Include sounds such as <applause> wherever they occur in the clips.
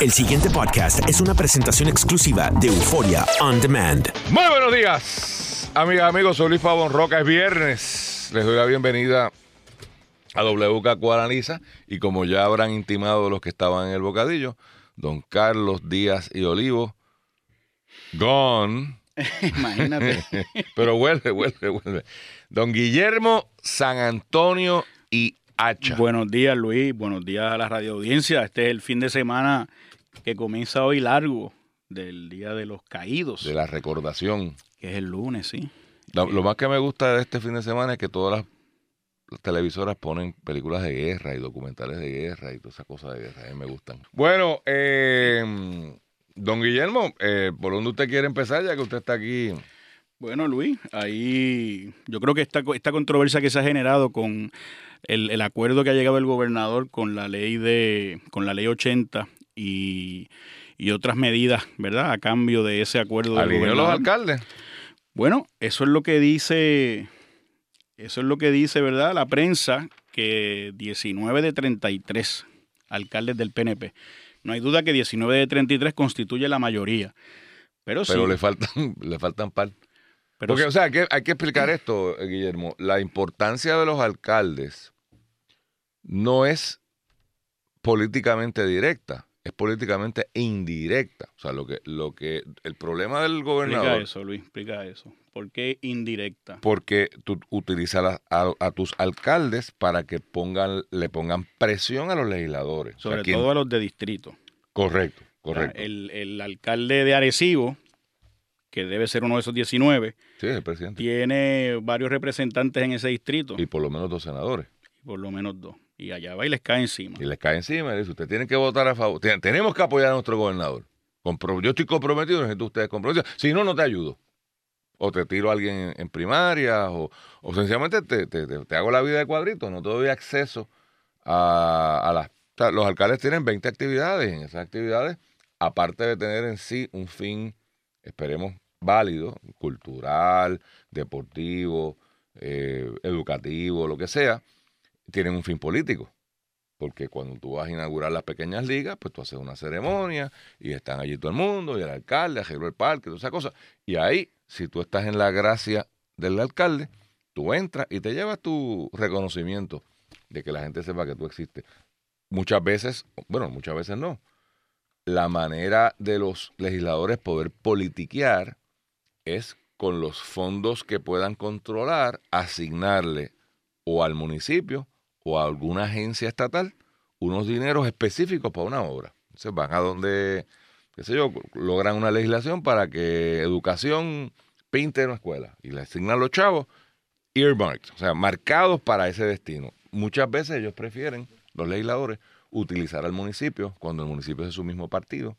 El siguiente podcast es una presentación exclusiva de Euforia On Demand. Muy buenos días, amigas, amigos. Soy Luis Pavón Roca. Es viernes. Les doy la bienvenida a WK Analiza. Y como ya habrán intimado los que estaban en el bocadillo, don Carlos Díaz y Olivo, gone. <laughs> Imagínate. <laughs> Pero vuelve, vuelve, vuelve. Don Guillermo San Antonio y Hacha. Buenos días, Luis. Buenos días a la radio audiencia. Este es el fin de semana que comienza hoy largo del Día de los Caídos, De la recordación. que es el lunes, sí. Lo, lo más que me gusta de este fin de semana es que todas las, las televisoras ponen películas de guerra y documentales de guerra y todas esas cosas de guerra. A mí me gustan. Bueno, eh, don Guillermo, eh, ¿por dónde usted quiere empezar ya que usted está aquí? Bueno, Luis, ahí yo creo que esta, esta controversia que se ha generado con el, el acuerdo que ha llegado el gobernador con la ley de con la ley 80 y, y otras medidas, ¿verdad? A cambio de ese acuerdo del ¿Alineó los gobernador. alcaldes? Bueno, eso es lo que dice, eso es lo que dice, ¿verdad? La prensa, que 19 de 33 alcaldes del PNP. No hay duda que 19 de 33 constituye la mayoría. Pero sí, Pero le faltan, <laughs> le faltan par. Pero Porque, o sea, hay que, hay que explicar esto, eh, Guillermo. La importancia de los alcaldes no es políticamente directa, es políticamente indirecta. O sea, lo que, lo que, el problema del explica gobernador eso, Luis, explica eso. ¿Por qué indirecta? porque tú utilizas a, a- a tus alcaldes para que pongan, le pongan presión a los legisladores. O sea, Sobre ¿quién- todo a los de distrito. Correcto, O sea, correcto. El, el alcalde de Arecibo, que debe ser uno de esos 19, sí, el presidente. tiene varios representantes en ese distrito. Y por lo menos dos senadores. por lo menos dos. Y allá va y les cae encima. y les cae encima y dice, usted tiene que votar a favor, Ten- tenemos que apoyar a nuestro gobernador. Compro- yo estoy comprometido, necesito ustedes comprometidos. Si no, no te ayudo. O te tiro a alguien en, primaria, o, o sencillamente te, te- te- hago la vida de cuadrito, no te doy acceso a, a las... o sea, los alcaldes tienen 20 actividades, y en esas actividades, aparte de tener en sí un fin, esperemos, válido, cultural, deportivo, eh, educativo, lo que sea, tienen un fin político. Porque cuando tú vas a inaugurar las pequeñas ligas, pues tú haces una ceremonia y están allí todo el mundo, y el alcalde arregló el parque, todas esas cosas. Y ahí, si tú estás en la gracia del alcalde, tú entras y te llevas tu reconocimiento de que la gente sepa que tú existes. Muchas veces, bueno, muchas veces no. La manera de los legisladores poder politiquear es con los fondos que puedan controlar, asignarle o al municipio o a alguna agencia estatal unos dineros específicos para una obra. Entonces van a donde, qué sé yo, logran una legislación para que educación pinte una escuela y le asignan los chavos earmarked, o sea, marcados para ese destino. Muchas veces ellos prefieren, los legisladores, utilizar al municipio cuando el municipio es de su mismo partido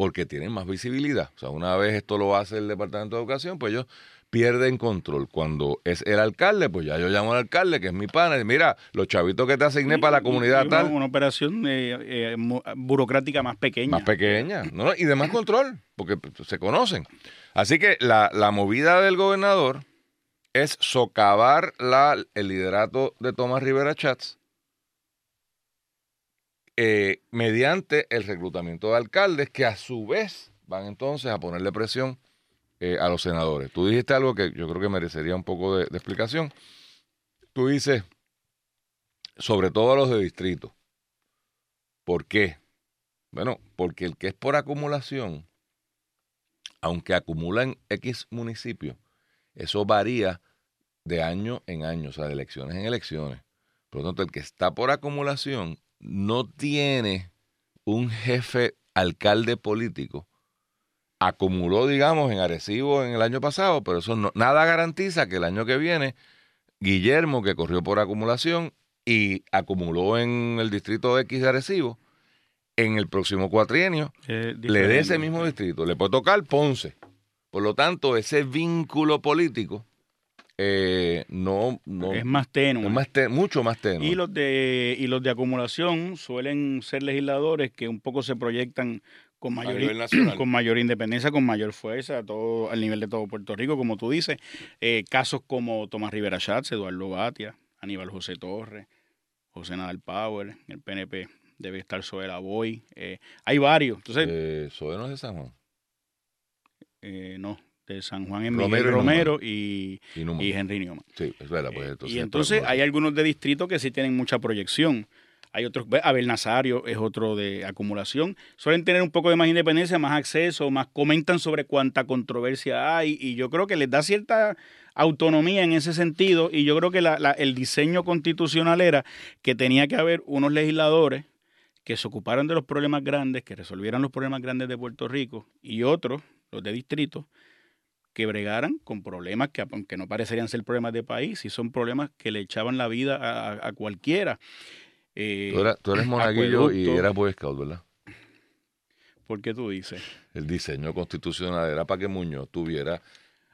porque tienen más visibilidad. O sea, una vez esto lo hace el Departamento de Educación, pues ellos pierden control. Cuando es el alcalde, pues ya yo llamo al alcalde, que es mi pana, y mira, los chavitos que te asigné para la comunidad una, tal, Una operación eh, eh, burocrática más pequeña. más pequeña, ¿no? y de más control, porque se conocen. Así que la, la movida del gobernador es socavar la, el liderato de Tomás Rivera Chats eh, mediante el reclutamiento de alcaldes que a su vez van entonces a ponerle presión eh, a los senadores. Tú dijiste algo que yo creo que merecería un poco de, de explicación. Tú dices, sobre todo a los de distrito. ¿Por qué? Bueno, porque el que es por acumulación, aunque acumula en X municipios, eso varía de año en año, o sea, de elecciones en elecciones. Por lo tanto, el que está por acumulación no tiene un jefe alcalde político. Acumuló, digamos, en Arecibo en el año pasado, pero eso no, nada garantiza que el año que viene Guillermo, que corrió por acumulación y acumuló en el distrito X de Arecibo, en el próximo cuatrienio Eh, le dé ese mismo distrito. Le puede tocar Ponce. Por lo tanto, ese vínculo político eh, no, no Es más tenue. es más mucho más tenue. Y los de y los de acumulación suelen ser legisladores que un poco se proyectan con mayor, con mayor independencia, con mayor fuerza, a todo, al nivel de todo Puerto Rico, como tú dices. Eh, casos como Tomás Rivera Schatz, Eduardo Batia, Aníbal José Torres, José Nadal Power, el PNP debe estar Soela Boy. eh, hay varios. Entonces, Eh, no es de San Juan. eh, no, de San Juan en Romero Miguel y Romero y, Y y Henry Newman. Sí, es verdad. Pues, Eh, entonces, y entonces hay algunos de distrito que sí tienen mucha proyección. Hay otros, Abel Nazario es otro de acumulación. Suelen tener un poco de más independencia, más acceso, más comentan sobre cuánta controversia hay y yo creo que les da cierta autonomía en ese sentido y yo creo que la- la- el diseño constitucional era que tenía que haber unos legisladores que se ocuparan de los problemas grandes, que resolvieran los problemas grandes de Puerto Rico y otros, los de distrito, que bregaran con problemas que aunque no parecerían ser problemas de país, sí son problemas que le echaban la vida a, cualquiera. Eh, Tú eras, tú eres <clears throat> monaguillo y eras Boy Scout, ¿verdad? ¿Por qué tú dices? El diseño constitucional era para que Muñoz tuviera.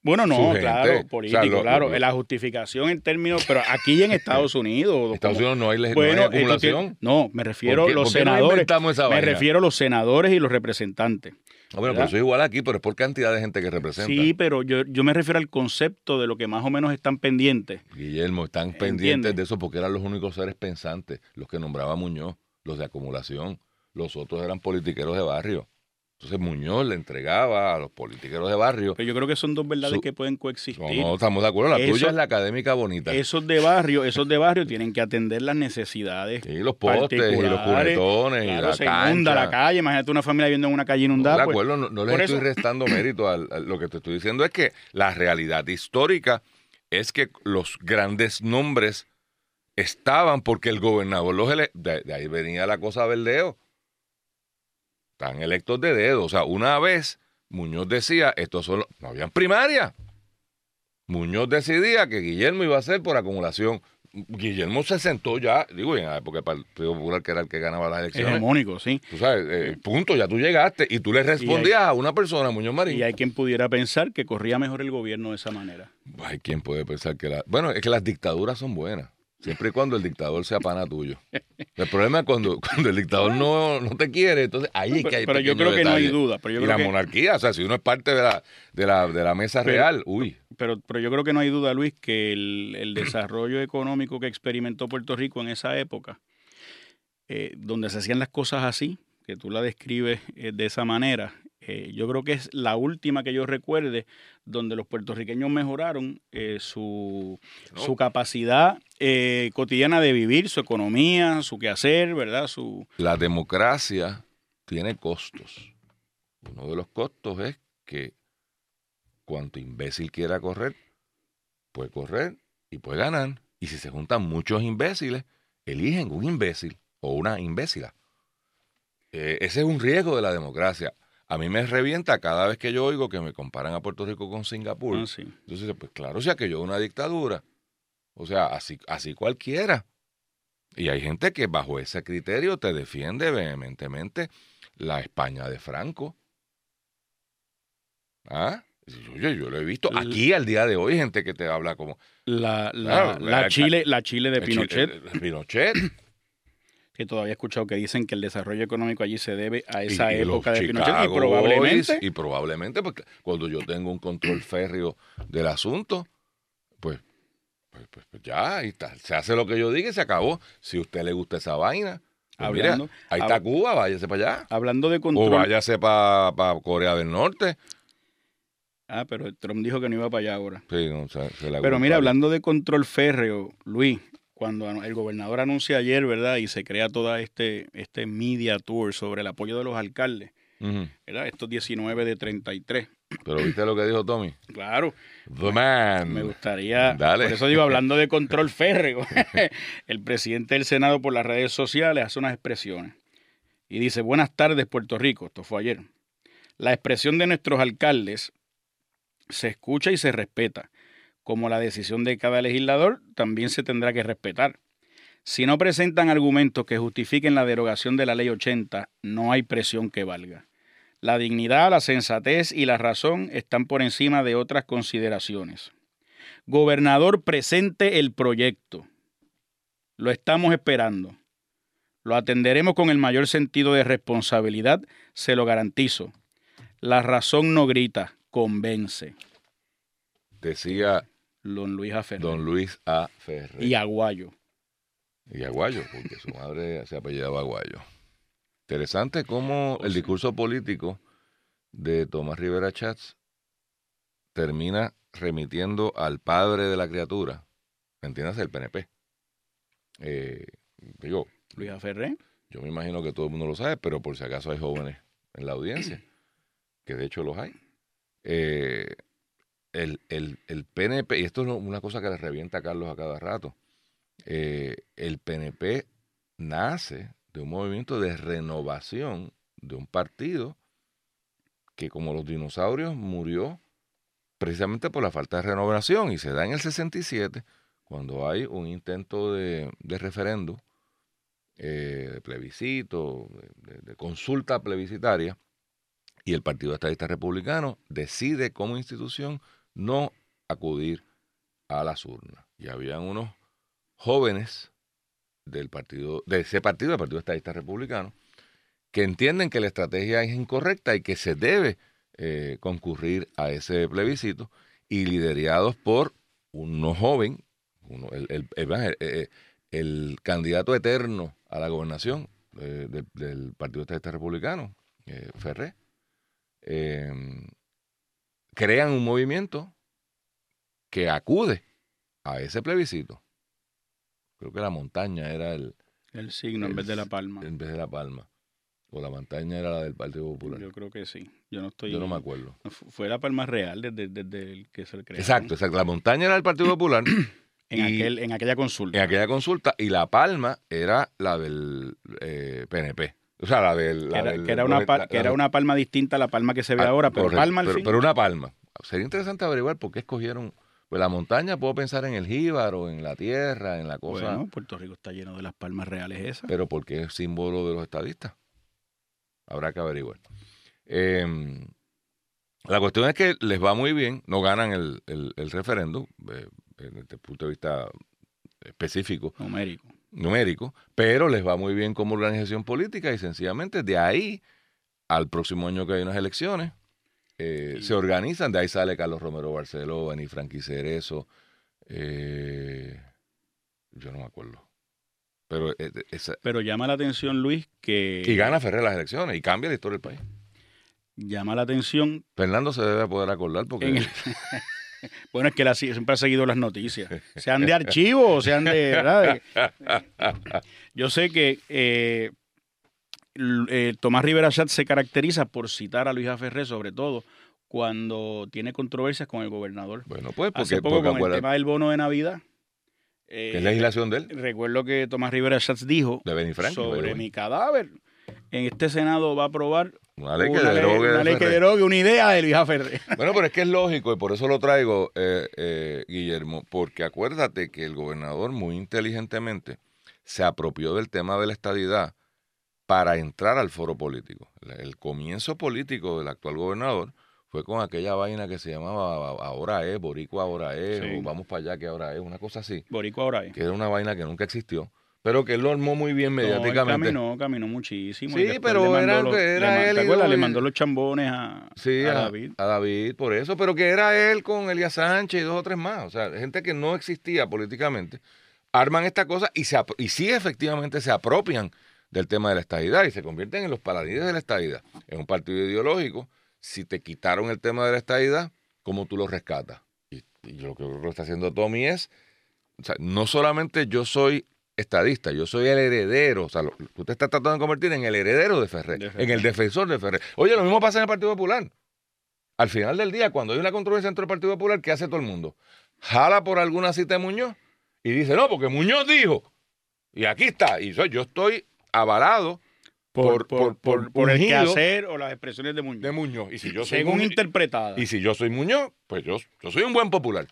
Bueno, no, claro, o sea, político, lo- claro. lo- la justificación en términos, pero aquí en Estados <laughs> Unidos. En Estados Unidos no hay, no bueno, hay esto acumulación. tiene- no, me refiero ¿Por a los no senadores. esa me vaina? refiero a los senadores y los representantes. Ah, bueno, pero eso es igual aquí, pero es por cantidad de gente que representa. Sí, pero yo, yo me refiero al concepto de lo que más o menos están pendientes. Guillermo, están pendientes de eso porque eran los únicos seres pensantes, los que nombraba Muñoz, los de acumulación. Los otros eran politiqueros de barrio. Entonces Muñoz le entregaba a los politiqueros de barrio. Pero yo creo que son dos verdades Su- que pueden No, coexistir. no, estamos de acuerdo. La Eso- tuya es la académica bonita. Esos de barrio, esos de barrio tienen que atender las necesidades. y los postes, y los particulares. cunetones, y Claro, la se cancha. inunda la calle. Imagínate una familia viviendo en una calle No, inundada. de pues, acuerdo, no, no les estoy eso- restando <clears throat> mérito. a lo que te estoy diciendo es que la realidad histórica es que los grandes nombres estaban porque el gobernador los de, de ahí venía la cosa verdeo. Están electos de dedo. O sea, una vez Muñoz decía, estos son los- no habían primaria. Muñoz decidía que Guillermo iba a ser por acumulación. Guillermo se sentó ya, digo, en la época del Partido Popular, que era el que ganaba las elecciones. hegemónico, sí. Tú sabes, eh, punto, ya tú llegaste y tú le respondías a una persona, Muñoz Marín. Y hay quien pudiera pensar que corría mejor el gobierno de esa manera. Hay quien puede pensar que la... Bueno, es que las dictaduras son buenas, siempre y cuando el dictador sea pana tuyo. El problema es cuando, <laughs> cuando el dictador no, no te quiere, entonces ahí es que hay Pero, yo creo que no hay duda. Pero yo y creo la que, monarquía, o sea, si uno es parte de la, de la, de la mesa Pero- real, uy, pero, pero yo creo que no hay duda, Luis, que el, el desarrollo económico que experimentó Puerto Rico en esa época, eh, donde se hacían las cosas así, que tú la describes eh, de esa manera, eh, yo creo que es la última que yo recuerde donde los puertorriqueños mejoraron eh, su, No. su capacidad eh, cotidiana de vivir, su economía, su quehacer, ¿verdad? Su, la democracia tiene costos. Uno de los costos es que cuanto imbécil quiera correr, puede correr y puede ganar. Y si se juntan muchos imbéciles, eligen un imbécil o una imbécila. Eh, ese es un riesgo de la democracia. A mí me revienta cada vez que yo oigo que me comparan a Puerto Rico con Singapur. ah, sí. Entonces, pues claro, o sea que yo una dictadura. O sea, así, así cualquiera. Y hay gente que bajo ese criterio te defiende vehementemente la España de Franco. ¿Ah? Oye, yo lo he visto. Aquí al día de hoy gente que te habla como... La, la, Claro, la Chile, la Chile de Pinochet, el Pinochet. Que todavía he escuchado que dicen que el desarrollo económico allí se debe a y- esa y época de Pinochet y Chicago probablemente Boys, y probablemente porque cuando yo tengo un control férreo del asunto, pues, pues, pues, pues ya, ahí está. Se hace lo que yo diga y se acabó. Si a usted le gusta esa vaina, pues mira, Hablando- ahí está Cuba, váyase para allá. hablando de O control. váyase para Corea del Norte. Ah, pero Trump dijo que no iba para allá ahora. Sí, no, se- se la Pero mira, hablando de control férreo, Luis, cuando el gobernador anuncia ayer, ¿verdad? Y se crea toda este, este media tour sobre el apoyo de los alcaldes. ¿verdad? Estos 19 de 33. Pero viste lo que dijo Tommy. Claro, The man. me gustaría. Dale. Por eso digo, hablando de control <laughs> férreo, <laughs> el presidente del Senado por las redes sociales hace unas expresiones. Y dice: Buenas tardes, Puerto Rico. Esto fue ayer. La expresión de nuestros alcaldes se escucha y se respeta. Como la decisión de cada legislador, también se tendrá que respetar. Si no presentan argumentos que justifiquen la derogación de la Ley 80, no hay presión que valga. La dignidad, la sensatez y la razón están por encima de otras consideraciones. Gobernador, presente el proyecto. Lo estamos esperando. Lo atenderemos con el mayor sentido de responsabilidad, se lo garantizo. La razón no grita, convence. Decía Don Luis Aferrer. don Luis A. Ferrer. Y Aguayo. Y Aguayo, porque su madre se apellidaba Aguayo. Interesante cómo el discurso político de Tomás Rivera Chats termina remitiendo al padre de la criatura, entiendas el PNP. Eh, digo, Luis Ferré. yo me imagino que todo el mundo lo sabe, pero por si acaso hay jóvenes en la audiencia, que de hecho los hay. Eh, el, el, el PNP, y esto es una cosa que le revienta a Carlos a cada rato, eh, el PNP nace de un movimiento de renovación de un partido que como los dinosaurios murió precisamente por la falta de renovación y se da en el 67 cuando hay un intento de, de referendo, eh, de plebiscito, de, de consulta plebiscitaria y el Partido Estadista Republicano decide como institución no acudir a las urnas. Y habían unos jóvenes del partido, de ese partido, el Partido Estadista Republicano, que entienden que la estrategia es incorrecta y que se debe eh, concurrir a ese plebiscito, y liderados por uno joven, el, el, eh, el, candidato eterno a la gobernación eh, del, del Partido Estadista Republicano, eh, Ferré, crean un movimiento que acude a ese plebiscito. Creo que la montaña era el... El signo el, en vez de la palma. En vez de la palma. O la montaña era la del Partido Popular. Yo creo que sí. Yo no estoy. Yo no me acuerdo. Fue la palma real desde, desde el que se creó. Exacto, exacto. La montaña era del Partido Popular. <clears throat> en, aquel, en aquella consulta. En aquella consulta. Y la palma era la del eh, PNP. O sea, la del. La que, era, del, que, era, una, la, que era una palma distinta a la palma que se ve ah, ahora, pero correcto, palma al pero, fin. pero una palma. Sería interesante averiguar por qué escogieron pues la montaña puedo pensar en el jíbaro, en la tierra, en la cosa. Bueno, Puerto Rico está lleno de las palmas reales esas. Pero porque es símbolo de los estadistas. Habrá que averiguar. Eh, la cuestión es que les va muy bien, no ganan el, el, el referéndum, eh, desde el punto de vista específico. Numérico. Numérico, pero les va muy bien como organización política y sencillamente de ahí al próximo año que hay unas elecciones, eh, sí. se organizan, de ahí sale Carlos Romero Barceló, Beni Franqui Cerezo, eh, yo no me acuerdo. Pero, eh, esa, Pero llama la atención, Luis, que... Y gana Ferrer las elecciones y cambia la historia del país. Llama la atención... Fernando se debe poder acordar porque... El... <laughs> <laughs> bueno, es que la, siempre ha seguido las noticias. <laughs> Sean de archivo o sean de... ¿verdad? <laughs> Yo sé que eh, eh, Tomás Rivera Chat se caracteriza por citar a Luis Ferré, sobre todo cuando tiene controversias con el gobernador. Bueno, pues porque, Hace poco porque con el tema del bono de Navidad. ¿qué eh, es legislación de él? Recuerdo que Tomás Rivera Schatz dijo De sobre mi cadáver. En este Senado va a aprobar Una ley que una, derogue una ley que Ferrer. derogue una idea de Luis Ferré. <laughs> Bueno, pero es que es lógico y por eso lo traigo, eh, eh, Guillermo, porque acuérdate que el gobernador muy inteligentemente se apropió del tema de la estadidad para entrar al foro político. El, el comienzo político del actual gobernador fue con aquella vaina que se llamaba Ahora es, Boricua Ahora es, Sí. o Vamos para allá que ahora es, una cosa así, Boricua ahora es. que era una vaina que nunca existió, pero que él lo armó muy bien No, él mediáticamente. caminó, caminó muchísimo. Sí, pero era- los- era le, man- él ¿te acuerdas? Le mandó los chambones a, Sí, a a, David. a David, por eso, pero que era él con Elías Sánchez y dos o tres más, o sea, gente que no existía políticamente, arman esta cosa y, se, y sí efectivamente se apropian del tema de la estadidad y se convierten en los paladines de la estadidad. Es un partido ideológico, si te quitaron el tema de la estadidad, ¿cómo tú lo rescatas? Y, y lo que está haciendo Tommy es, o sea, no solamente yo soy estadista, yo soy el heredero, o sea, lo, tú te estás tratando de convertir en el heredero de Ferrer, De Ferrer. en el defensor de Ferrer. Oye, lo mismo pasa en el Partido Popular. Al final del día, cuando hay una controversia dentro del Partido Popular, ¿qué hace todo el mundo? Jala por alguna cita de Muñoz y dice, no, porque Muñoz dijo. Y aquí está. Y soy, yo estoy avalado Por, por, por, por el quehacer o las expresiones de Muñoz. de Muñoz. Y si yo soy Según interpretada. y si yo soy Muñoz, pues yo, yo soy un buen popular.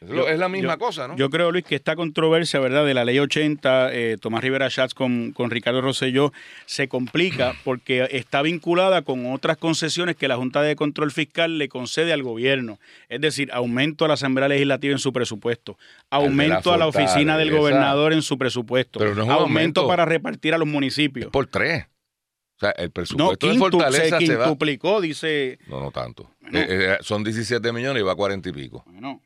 Es, lo- Yo- es la misma yo- cosa, ¿no? Yo creo, Luis, que esta controversia, ¿verdad?, de la ley 80, eh, Tomás Rivera Schatz con, con Ricardo Rosselló, se complica porque está vinculada con otras concesiones que la Junta de Control Fiscal le concede al gobierno. Es decir, aumento a la Asamblea Legislativa en su presupuesto, aumento a la oficina del gobernador en su presupuesto, Pero no es un aumento, aumento. para repartir a los municipios. Es por tres. O sea, el No, presupuesto de quintu- Fortaleza se se va... dice... No, no tanto. Bueno. Eh, eh, son 17 millones y va a 40 y pico. Bueno,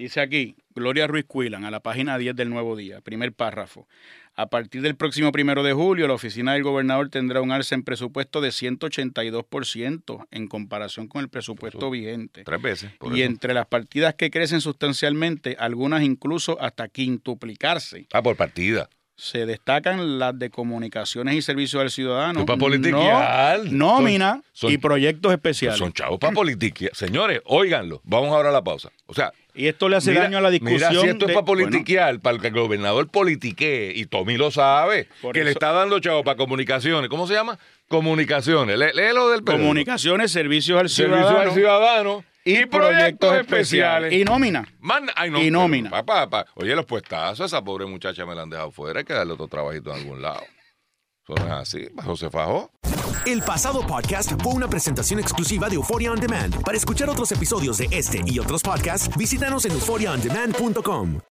Dice aquí, Gloria Ruiz Cuilan, a la página 10 del Nuevo Día, primer párrafo. A partir del próximo primero de julio, la oficina del gobernador tendrá un alza en presupuesto de 182% en comparación con el presupuesto vigente. Tres veces. por Y eso. entre las partidas que crecen sustancialmente, algunas incluso hasta quintuplicarse. Ah, por partida. Se destacan las de comunicaciones y servicios al ciudadano, para politiquear. no- nómina Son- y proyectos especiales. Son chavos para politiquear. Señores, óiganlo. Vamos ahora a la pausa. O sea, y esto le hace mira, daño a la discusión. mira si esto de- es para bueno, politiquear, para que el gobernador politiquee, y Tommy lo sabe, que le está dando chavos para comunicaciones. ¿Cómo se llama? Comunicaciones. Lé- Léelo del periódico. comunicaciones, servicios al ciudadano, al ciudadano y, proyectos especiales. Y nómina. Man- ay, no, Y pero, nómina. Papá, papá. Oye, los puestazos, esa pobre muchacha me la han dejado fuera, hay que darle otro trabajito en algún lado. Eso no es así. José Fajó. El pasado podcast fue una presentación exclusiva de Euphoria On Demand. Para escuchar otros episodios de este y otros podcasts, visítanos en euphoriaondemand.com.